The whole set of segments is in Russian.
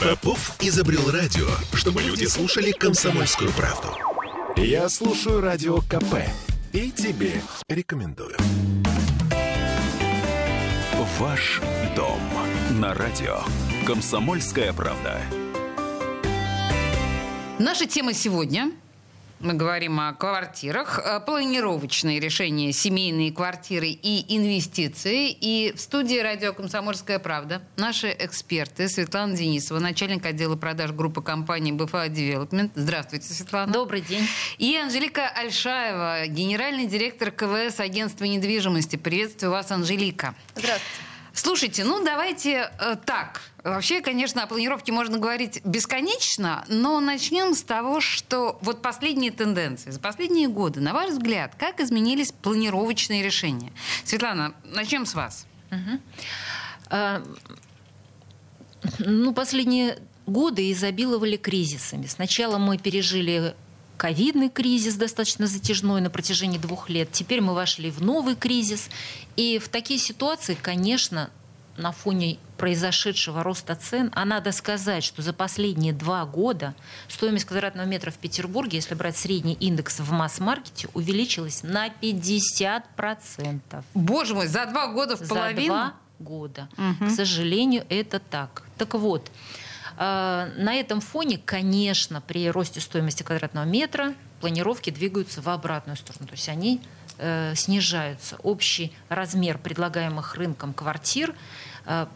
Попов изобрел радио, чтобы люди слушали комсомольскую правду. Я слушаю радио КП и тебе рекомендую. Ваш дом на радио. Комсомольская правда. Наша тема сегодня мы говорим о квартирах, э, планировочные решения, семейные квартиры и инвестиции. И в студии радио «Комсомольская правда» наши эксперты Светлана Денисова, начальник отдела продаж группы компании «БФА Девелопмент». Здравствуйте, Светлана. Добрый день. И Анжелика Альшаева, генеральный директор КВС агентства недвижимости. Приветствую вас, Анжелика. Здравствуйте. Слушайте, ну давайте э, так. Вообще, конечно, о планировке можно говорить бесконечно, но начнем с того, что вот последние тенденции. За последние годы, на ваш взгляд, как изменились планировочные решения? Светлана, начнем с вас. Угу. А, ну, последние годы изобиловали кризисами. Сначала мы пережили ковидный кризис достаточно затяжной на протяжении двух лет. Теперь мы вошли в новый кризис. И в такие ситуации, конечно, на фоне произошедшего роста цен, а надо сказать, что за последние два года стоимость квадратного метра в Петербурге, если брать средний индекс в масс-маркете, увеличилась на 50%. Боже мой, за два года в половину? За два года. Угу. К сожалению, это так. Так вот, на этом фоне, конечно, при росте стоимости квадратного метра планировки двигаются в обратную сторону. То есть они э, снижаются. Общий размер предлагаемых рынком квартир э,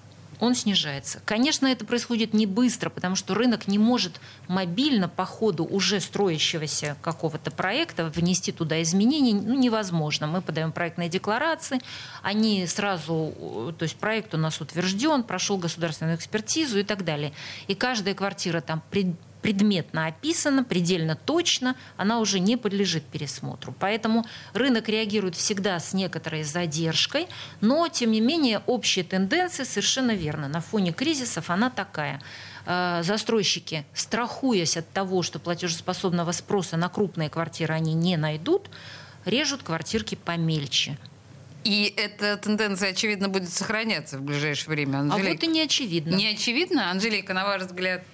он снижается. Конечно, это происходит не быстро, потому что рынок не может мобильно по ходу уже строящегося какого-то проекта внести туда изменения. Ну, невозможно. Мы подаем проектные декларации, они сразу, то есть проект у нас утвержден, прошел государственную экспертизу и так далее. И каждая квартира там предметно описана, предельно точно, она уже не подлежит пересмотру. Поэтому рынок реагирует всегда с некоторой задержкой, но, тем не менее, общая тенденция совершенно верна. На фоне кризисов она такая э, застройщики, страхуясь от того, что платежеспособного спроса на крупные квартиры они не найдут, режут квартирки помельче. И эта тенденция, очевидно, будет сохраняться в ближайшее время, Анжелика. А вот и не очевидно. Не очевидно? Анжелика, на ваш взгляд?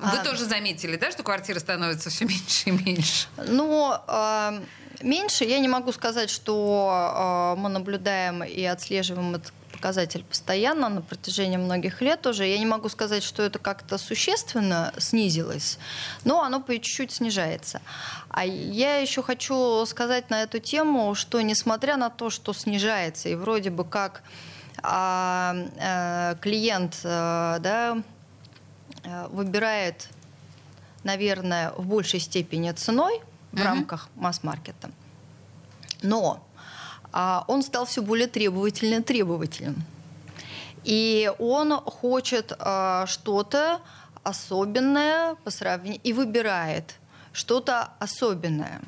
Вы а... тоже заметили, да, что квартиры становятся все меньше и меньше? Ну, э, меньше. Я не могу сказать, что э, мы наблюдаем и отслеживаем этот показатель постоянно на протяжении многих лет уже. Я не могу сказать, что это как-то существенно снизилось, но оно по чуть-чуть снижается. А я еще хочу сказать на эту тему, что несмотря на то, что снижается, и вроде бы как а, а, клиент а, да, выбирает, наверное, в большей степени ценой в uh-huh. рамках масс-маркета. Но а, он стал все более требовательным, требовательным. И он хочет а, что-то особенное по сравнению и выбирает что-то особенное.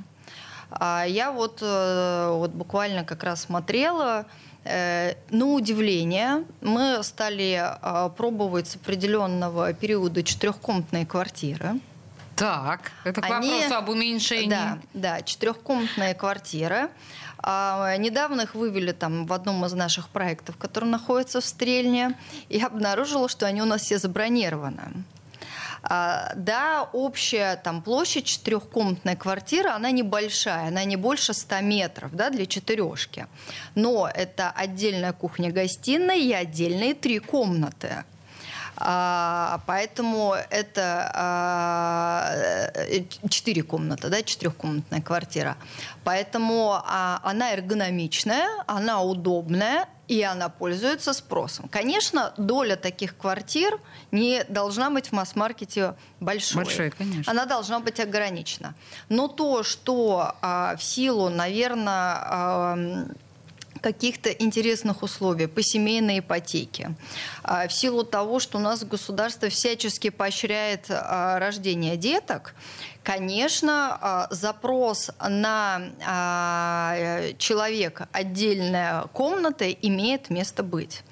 А я вот, э, вот буквально как раз смотрела Э, на удивление, мы стали э, пробовать с определенного периода четырехкомнатные квартиры. Так, это к Они, вопросу об уменьшении. Да, да, четырехкомнатные квартиры. А, недавно их вывели там в одном из наших проектов, который находится в Стрельне, и обнаружила, что они у нас все забронированы. А, да, общая там площадь четырехкомнатной квартиры, она небольшая, она не больше 100 метров да, для четырешки. Но это отдельная кухня-гостиная и отдельные три комнаты. А, поэтому это а, четыре комнаты, да, четырехкомнатная квартира. Поэтому а, она эргономичная, она удобная, и она пользуется спросом. Конечно, доля таких квартир не должна быть в масс-маркете большой. Большой, конечно. Она должна быть ограничена. Но то, что а, в силу, наверное, а, каких-то интересных условий по семейной ипотеке. А, в силу того, что у нас государство всячески поощряет а, рождение деток, конечно, а, запрос на а, человека отдельная комната имеет место быть.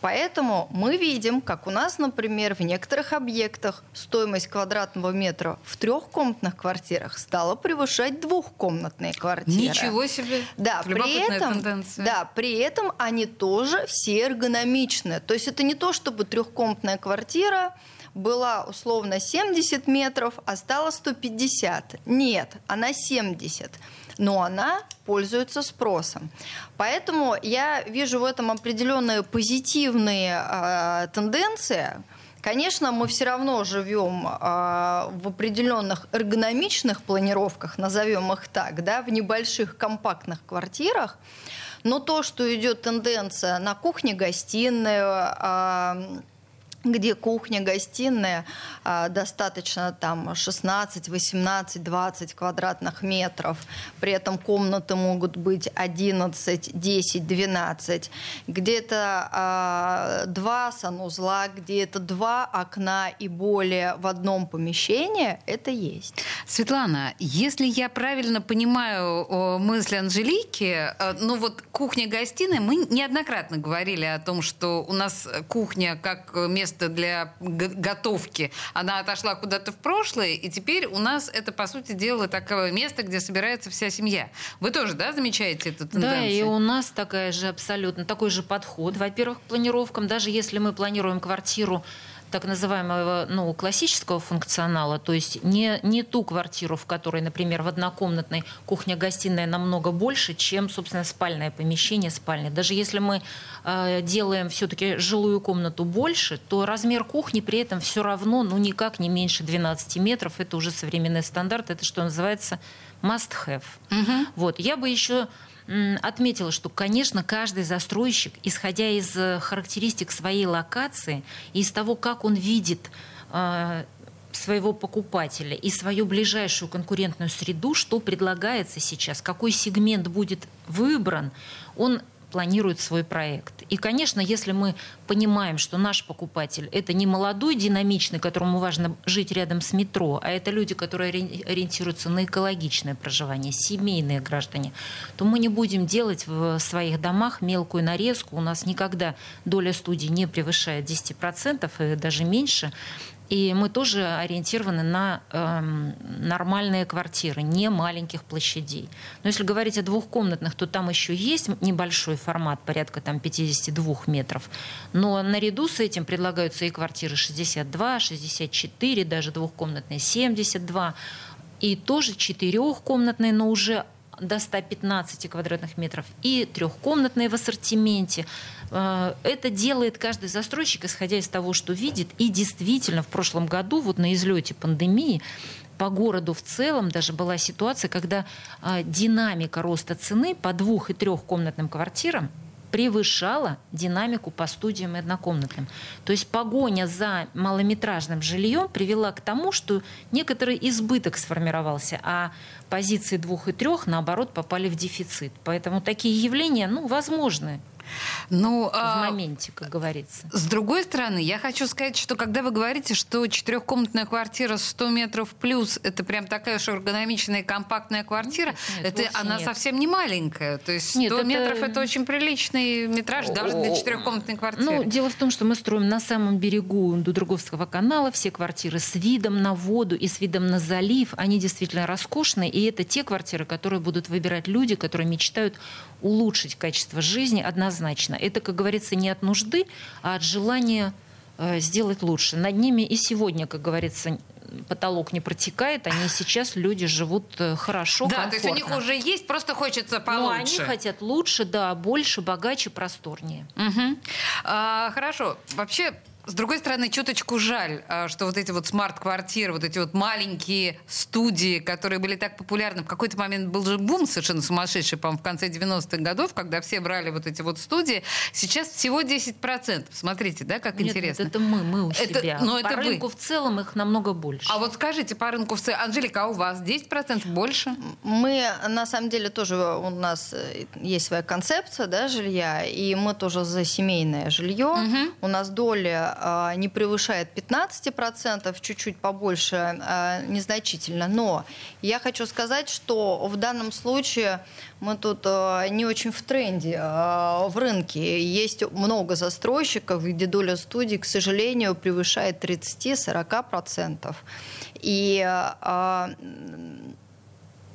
Поэтому мы видим, как у нас, например, в некоторых объектах стоимость квадратного метра в трехкомнатных квартирах стала превышать двухкомнатные квартиры. Ничего себе! Да, при этом, тенденция. да, при этом они тоже все эргономичны. То есть это не то, чтобы трехкомнатная квартира была условно 70 метров, а стала 150. Нет, она 70 но она пользуется спросом. Поэтому я вижу в этом определенные позитивные э, тенденции. Конечно, мы все равно живем э, в определенных эргономичных планировках, назовем их так, да, в небольших компактных квартирах. Но то, что идет тенденция на кухне-гостиную, э, где кухня, гостиная, а, достаточно там 16, 18, 20 квадратных метров. При этом комнаты могут быть 11, 10, 12. Где-то а, два санузла, где-то два окна и более в одном помещении, это есть. Светлана, если я правильно понимаю мысли Анжелики, э, ну вот кухня-гостиная, мы неоднократно говорили о том, что у нас кухня как место место для готовки, она отошла куда-то в прошлое, и теперь у нас это, по сути дела, такое место, где собирается вся семья. Вы тоже, да, замечаете эту тенденцию? Да, и у нас такая же абсолютно, такой же подход, во-первых, к планировкам. Даже если мы планируем квартиру так называемого ну, классического функционала, то есть не, не ту квартиру, в которой, например, в однокомнатной кухня-гостиная намного больше, чем, собственно, спальное помещение, спальня. Даже если мы э, делаем все-таки жилую комнату больше, то размер кухни при этом все равно, ну, никак не меньше 12 метров. Это уже современный стандарт, это что называется must have. Угу. Вот. Я бы еще отметила, что, конечно, каждый застройщик, исходя из э, характеристик своей локации и из того, как он видит э, своего покупателя и свою ближайшую конкурентную среду, что предлагается сейчас, какой сегмент будет выбран, он планирует свой проект. И, конечно, если мы понимаем, что наш покупатель – это не молодой, динамичный, которому важно жить рядом с метро, а это люди, которые ориентируются на экологичное проживание, семейные граждане, то мы не будем делать в своих домах мелкую нарезку. У нас никогда доля студий не превышает 10% и даже меньше. И мы тоже ориентированы на э, нормальные квартиры, не маленьких площадей. Но если говорить о двухкомнатных, то там еще есть небольшой формат, порядка там 52 метров. Но наряду с этим предлагаются и квартиры 62, 64, даже двухкомнатные 72. И тоже четырехкомнатные, но уже до 115 квадратных метров и трехкомнатные в ассортименте. Э, это делает каждый застройщик, исходя из того, что видит. И действительно, в прошлом году, вот на излете пандемии, по городу в целом даже была ситуация, когда э, динамика роста цены по двух- и трехкомнатным квартирам превышала динамику по студиям и однокомнатным. То есть погоня за малометражным жильем привела к тому, что некоторый избыток сформировался, а позиции двух и трех, наоборот, попали в дефицит. Поэтому такие явления, ну, возможны. Ну, в а, моменте, как говорится. С другой стороны, я хочу сказать, что когда вы говорите, что четырехкомнатная квартира 100 метров плюс, это прям такая уж эргономичная компактная квартира, нет, это она нет. совсем не маленькая. То есть 100 нет, метров это... это очень приличный метраж даже для четырехкомнатной квартиры. Ну, дело в том, что мы строим на самом берегу Дудруговского канала все квартиры с видом на воду и с видом на залив. Они действительно роскошные, и это те квартиры, которые будут выбирать люди, которые мечтают улучшить качество жизни однозначно. Это, как говорится, не от нужды, а от желания э, сделать лучше. Над ними и сегодня, как говорится, потолок не протекает, они сейчас люди живут э, хорошо, Да, комфортно. то есть у них уже есть, просто хочется получше. Ну, они хотят лучше, да, больше, богаче, просторнее. Угу. А, хорошо. Вообще, с другой стороны, чуточку жаль, а, что вот эти вот смарт-квартиры, вот эти вот маленькие студии, которые были так популярны, в какой-то момент был же бум совершенно сумасшедший, по-моему, в конце 90-х годов, когда все брали вот эти вот студии. Сейчас всего 10%. Смотрите, да, как нет, интересно. Нет, это мы, мы у это, себя. Но по это рынку вы. в целом их намного больше. А вот скажите, по рынку в целом, Анжелика, а у вас 10% больше? Мы, на самом деле, тоже у нас э, есть своя концепция да, жилья, и мы тоже за семейное жилье. Угу. У нас доля э, не превышает 15%, чуть-чуть побольше, э, незначительно. Но я хочу сказать, что в данном случае мы тут э, не очень в тренде в рынке. Есть много застройщиков, где доля студий, к сожалению, превышает 30-40%. И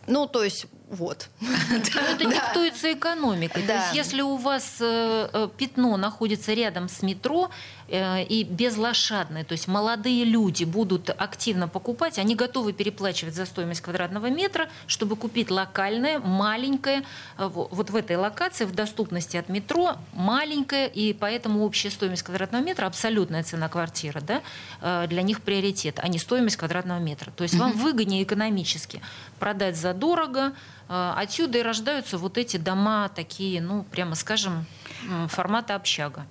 ну, то есть вот. Это диктуется экономикой. То есть если у вас э, э, пятно находится рядом с метро и безлошадное, то есть молодые люди будут активно покупать, они готовы переплачивать за стоимость квадратного метра, чтобы купить локальное, маленькое, вот в этой локации, в доступности от метро, маленькое, и поэтому общая стоимость квадратного метра, абсолютная цена квартиры, да, для них приоритет, а не стоимость квадратного метра. То есть вам выгоднее экономически продать за дорого, отсюда и рождаются вот эти дома такие, ну, прямо скажем, формата общага.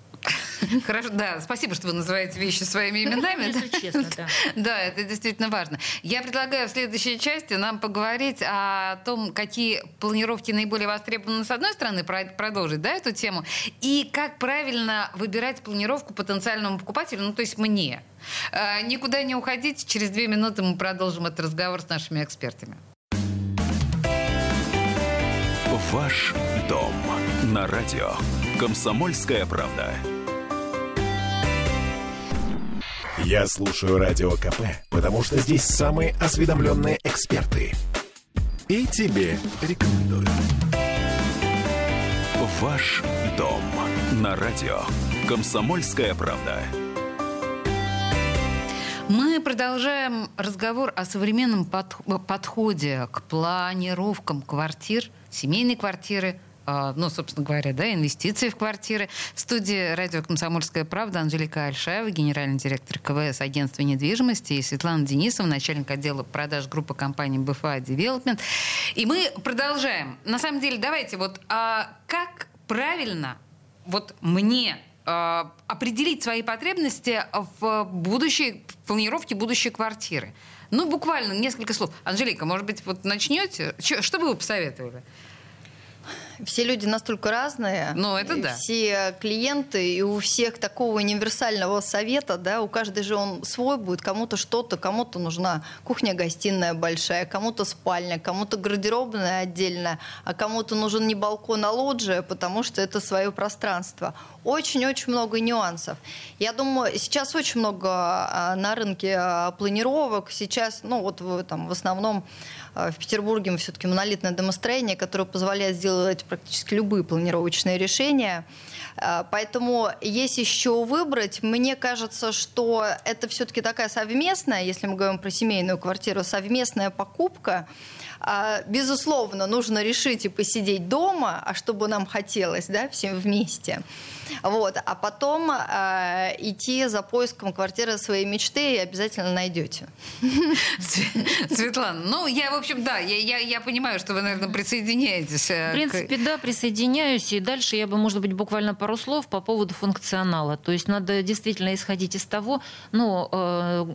Хорошо, да, спасибо, что вы называете вещи своими именами. Если честно, да. Да, это действительно важно. Я предлагаю в следующей части нам поговорить о том, какие планировки наиболее востребованы с одной стороны, продолжить да, эту тему, и как правильно выбирать планировку потенциальному покупателю, ну то есть мне. А, никуда не уходите, через две минуты мы продолжим этот разговор с нашими экспертами. Ваш дом на радио. Комсомольская правда. Я слушаю радио КП, потому что здесь самые осведомленные эксперты. И тебе рекомендую. Ваш дом на радио. Комсомольская правда. Мы продолжаем разговор о современном подходе к планировкам квартир – семейные квартиры, ну, собственно говоря, да, инвестиции в квартиры. В студии радио «Комсомольская правда» Анжелика Альшаева, генеральный директор КВС агентства недвижимости, и Светлана Денисова, начальник отдела продаж группы компании БФА Девелопмент. И мы продолжаем. На самом деле, давайте вот а как правильно вот мне а, определить свои потребности в будущей в планировке будущей квартиры? Ну, буквально несколько слов. Анжелика, может быть, вот начнете? Что бы вы посоветовали? Все люди настолько разные. Ну, это да. Все клиенты, и у всех такого универсального совета, да, у каждой же он свой будет, кому-то что-то, кому-то нужна кухня-гостиная большая, кому-то спальня, кому-то гардеробная отдельная, а кому-то нужен не балкон, а лоджия, потому что это свое пространство. Очень-очень много нюансов. Я думаю, сейчас очень много а, на рынке а, планировок. Сейчас, ну вот там в основном в Петербурге мы все-таки монолитное домостроение, которое позволяет сделать практически любые планировочные решения. Поэтому есть еще выбрать. Мне кажется, что это все-таки такая совместная, если мы говорим про семейную квартиру, совместная покупка. Безусловно, нужно решить и посидеть дома, а чтобы нам хотелось, да, всем вместе. Вот. А потом э, идти за поиском квартиры своей мечты и обязательно найдете. Светлана, ну, я, в общем, да, я, я, я понимаю, что вы, наверное, присоединяетесь. Э, в принципе, к... да, присоединяюсь. И дальше я бы, может быть, буквально пару слов по поводу функционала. То есть надо действительно исходить из того, ну, э,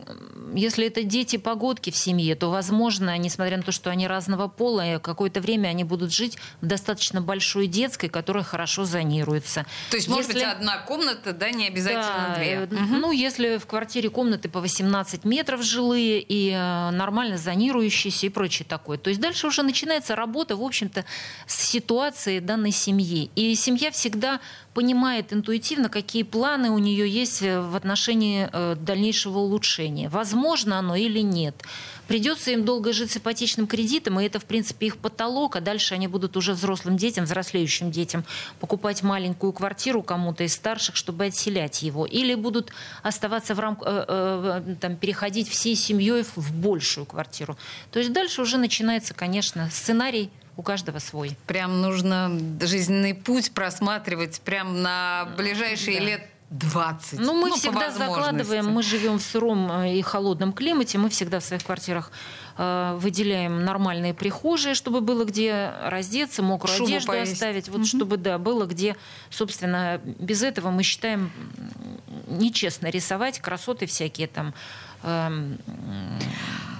если это дети-погодки в семье, то, возможно, несмотря на то, что они разного пола, какое-то время они будут жить в достаточно большой детской, которая хорошо зонируется. То есть, может быть, одна комната, да, не обязательно да, две. Угу. Ну, если в квартире комнаты по 18 метров жилые и э, нормально зонирующиеся и прочее такое. То есть дальше уже начинается работа, в общем-то, с ситуацией данной семьи. И семья всегда понимает интуитивно, какие планы у нее есть э, в отношении э, дальнейшего улучшения. Возможно оно или нет. Придется им долго жить с ипотечным кредитом, и это, в принципе, их потолок, а дальше они будут уже взрослым детям, взрослеющим детям покупать маленькую квартиру кому-то из старших, чтобы отселять его. Или будут оставаться в рамках, э, там, переходить всей семьей в большую квартиру. То есть дальше уже начинается, конечно, сценарий у каждого свой. Прям нужно жизненный путь просматривать прям на ближайшие да. лет 20. Ну, мы ну, всегда закладываем, мы живем в сыром э, и холодном климате, мы всегда в своих квартирах э, выделяем нормальные прихожие, чтобы было где раздеться, мокрую Шубу одежду повесить. оставить, вот угу. чтобы, да, было где, собственно, без этого мы считаем нечестно рисовать красоты всякие там. Э,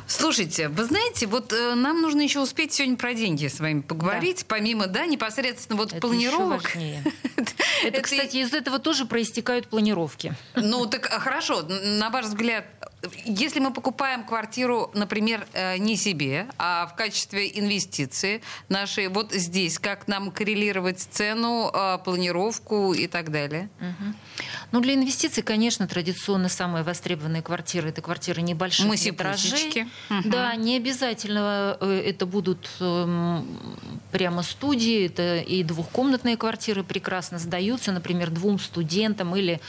Слушайте, вы знаете, вот э, нам нужно еще успеть сегодня про деньги с вами поговорить, да. помимо, да, непосредственно вот Это планировок. Это, кстати, из этого тоже проистекают планировки. Ну, так а, хорошо. На ваш взгляд, если мы покупаем квартиру, например, э, не себе, а в качестве инвестиции нашей, вот здесь, как нам коррелировать цену, э, планировку и так далее? Угу. Ну, для инвестиций, конечно, традиционно самые востребованные квартиры – это квартиры небольших Мы. Угу. Да, не обязательно э, это будут эм, прямо студии, это и двухкомнатные квартиры прекрасно сдаются, например, двум студентам или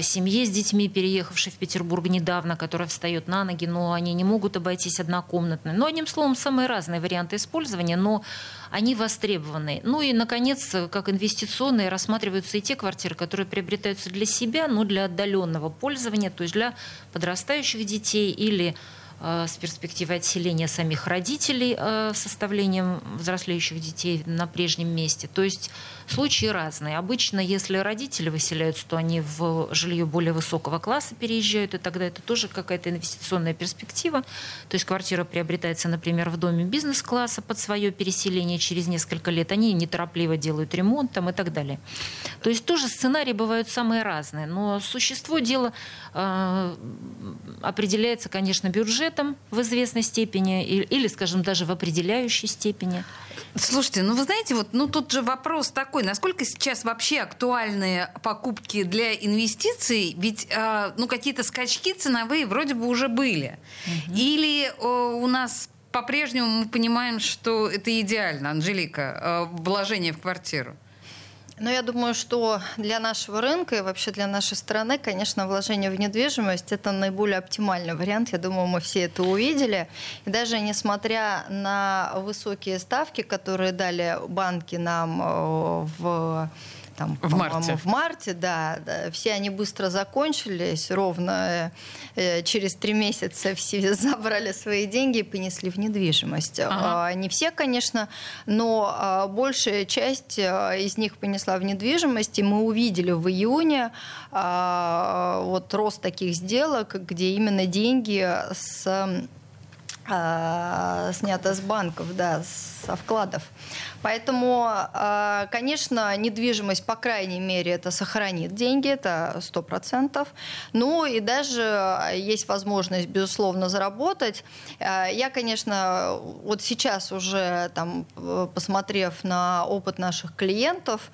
семье с детьми, переехавшей в Петербург недавно, которая встает на ноги, но они не могут обойтись однокомнатной. Ну, одним словом, самые разные варианты использования, но они востребованы. Ну и, наконец, как инвестиционные рассматриваются и те квартиры, которые приобретаются для себя, но для отдаленного пользования, то есть для подрастающих детей или Э, с перспективой отселения самих родителей э, составлением взрослеющих детей на прежнем месте. То есть случаи разные. Обычно, если родители выселяются, то они в жилье более высокого класса переезжают, и тогда это тоже какая-то инвестиционная перспектива. То есть квартира приобретается, например, в доме бизнес-класса под свое переселение через несколько лет. Они неторопливо делают ремонт там, и так далее. То есть тоже сценарии бывают самые разные. Но существо дела э, определяется, конечно, бюджет этом в известной степени или, скажем, даже в определяющей степени. Слушайте, ну вы знаете, вот ну тут же вопрос такой, насколько сейчас вообще актуальны покупки для инвестиций? Ведь э, ну какие-то скачки ценовые вроде бы уже были. Угу. Или э, у нас по-прежнему мы понимаем, что это идеально, Анжелика, э, вложение в квартиру? Но я думаю, что для нашего рынка и вообще для нашей страны, конечно, вложение в недвижимость – это наиболее оптимальный вариант. Я думаю, мы все это увидели. И даже несмотря на высокие ставки, которые дали банки нам э, в там, в марте. В марте, да, да. Все они быстро закончились, ровно э, через три месяца все забрали свои деньги и понесли в недвижимость. Ага. А, не все, конечно, но а, большая часть а, из них понесла в недвижимость, и мы увидели в июне а, вот рост таких сделок, где именно деньги с а, снято с банков, да, со вкладов. Поэтому, а, конечно, недвижимость, по крайней мере, это сохранит деньги, это 100%. Ну и даже есть возможность, безусловно, заработать. А, я, конечно, вот сейчас уже, там, посмотрев на опыт наших клиентов,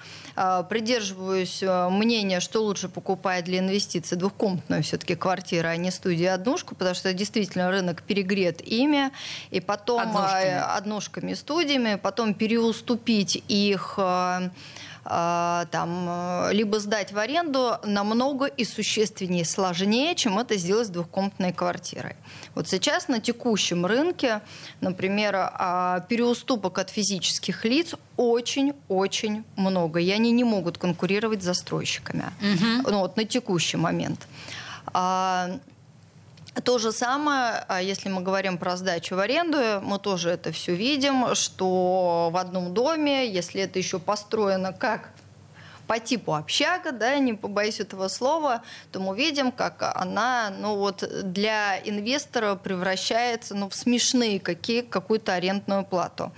придерживаюсь мнения, что лучше покупать для инвестиций двухкомнатную все-таки квартиру, а не студию однушку, потому что действительно рынок перегрет ими, и потом однушками, однушками студиями, потом переуступить их э, э, там, э, либо сдать в аренду намного и существеннее сложнее, чем это сделать с двухкомнатной квартирой. Вот сейчас на текущем рынке, например, переуступок от физических лиц очень-очень много, и они не могут конкурировать с застройщиками. Угу. Ну, вот на текущий момент. То же самое, а если мы говорим про сдачу в аренду, мы тоже это все видим, что в одном доме, если это еще построено как по типу общага, да, не побоюсь этого слова, то мы видим, как она, ну вот для инвестора превращается, ну, в смешные какие, какую-то арендную плату.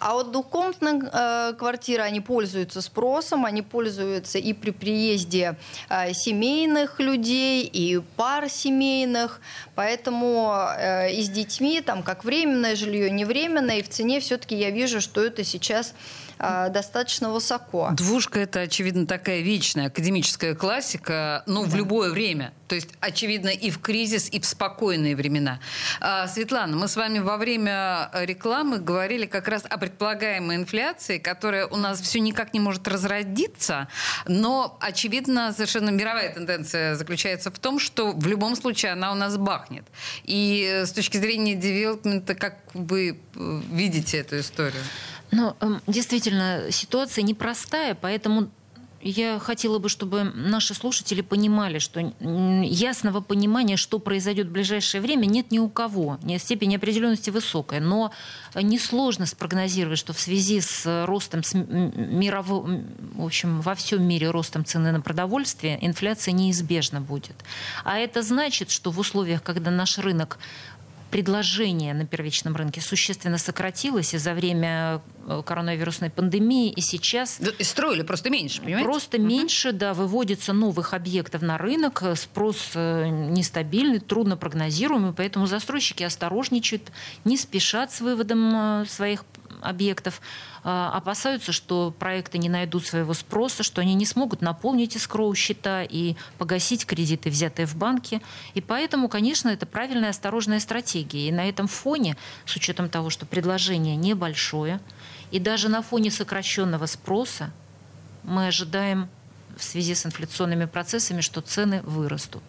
А вот двухкомнатные э, квартиры, они пользуются спросом, они пользуются и при приезде э, семейных людей, и пар семейных, поэтому э, и с детьми, там, как временное жилье, не временное, и в цене все-таки я вижу, что это сейчас э, достаточно высоко. Двушка это, очевидно, такая вечная академическая классика, ну, да. в любое время. То есть, очевидно, и в кризис, и в спокойные времена. А, Светлана, мы с вами во время рекламы говорили как раз о предполагаемой инфляции, которая у нас все никак не может разродиться, но, очевидно, совершенно мировая тенденция заключается в том, что в любом случае она у нас бахнет. И э, с точки зрения девелопмента, как вы э, видите эту историю? Ну, эм, действительно, ситуация непростая, поэтому я хотела бы, чтобы наши слушатели понимали, что ясного понимания, что произойдет в ближайшее время, нет ни у кого. Степень неопределенности высокая. Но несложно спрогнозировать, что в связи с ростом с мирового, в общем, во всем мире ростом цены на продовольствие, инфляция неизбежно будет. А это значит, что в условиях, когда наш рынок предложение на первичном рынке существенно сократилось и за время э, коронавирусной пандемии, и сейчас... Да, и строили просто меньше, понимаете? Просто угу. меньше, да, выводится новых объектов на рынок, спрос нестабильный, трудно прогнозируемый, поэтому застройщики осторожничают, не спешат с выводом своих объектов, а, опасаются, что проекты не найдут своего спроса, что они не смогут наполнить искроу счета и погасить кредиты, взятые в банке. И поэтому, конечно, это правильная осторожная стратегия. И на этом фоне, с учетом того, что предложение небольшое, и даже на фоне сокращенного спроса, мы ожидаем в связи с инфляционными процессами, что цены вырастут.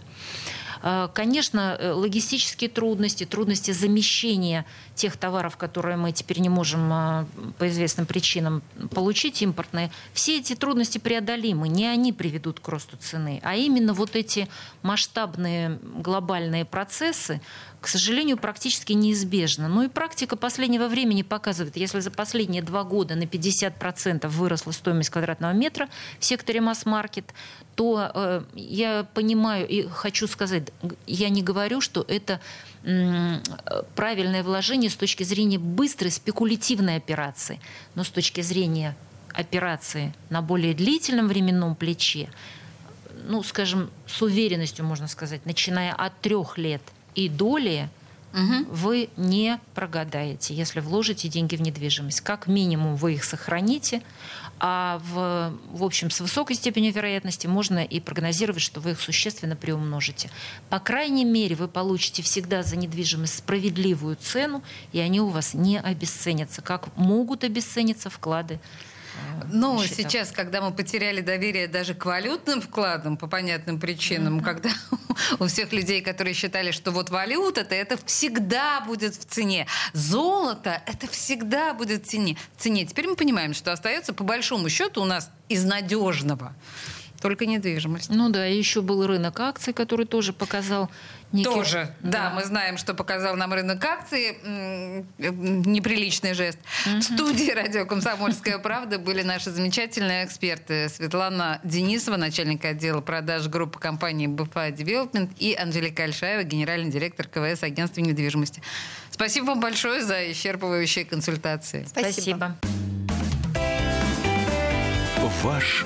А, конечно, э, логистические трудности, трудности замещения тех товаров, которые мы теперь не можем а, по известным причинам получить, импортные, все эти трудности преодолимы. Не они приведут к росту цены, а именно вот эти масштабные глобальные процессы, к сожалению, практически неизбежно. Ну и практика последнего времени показывает, если за последние два года на 50% выросла стоимость квадратного метра в секторе масс-маркет, то э, я понимаю и хочу сказать, я не говорю, что это правильное вложение с точки зрения быстрой спекулятивной операции, но с точки зрения операции на более длительном временном плече, ну, скажем, с уверенностью можно сказать, начиная от трех лет – и доли угу. вы не прогадаете, если вложите деньги в недвижимость. Как минимум вы их сохраните, а в, в общем с высокой степенью вероятности можно и прогнозировать, что вы их существенно приумножите. По крайней мере, вы получите всегда за недвижимость справедливую цену, и они у вас не обесценятся, как могут обесцениться вклады ну, сейчас, когда мы потеряли доверие даже к валютным вкладам по понятным причинам, mm-hmm. когда у всех людей, которые считали, что вот валюта-то это всегда будет в цене, золото это всегда будет в цене. В цене. Теперь мы понимаем, что остается по большому счету у нас из надежного только недвижимость. Ну да, и еще был рынок акций, который тоже показал некий... Тоже, да. да, мы знаем, что показал нам рынок акций. Неприличный жест. Угу. В студии радио «Комсомольская правда» были наши замечательные эксперты. Светлана Денисова, начальник отдела продаж группы компании «БФА Девелопмент» и Анжелика Альшаева, генеральный директор КВС агентства недвижимости. Спасибо вам большое за исчерпывающие консультации. Спасибо. Спасибо. Ваш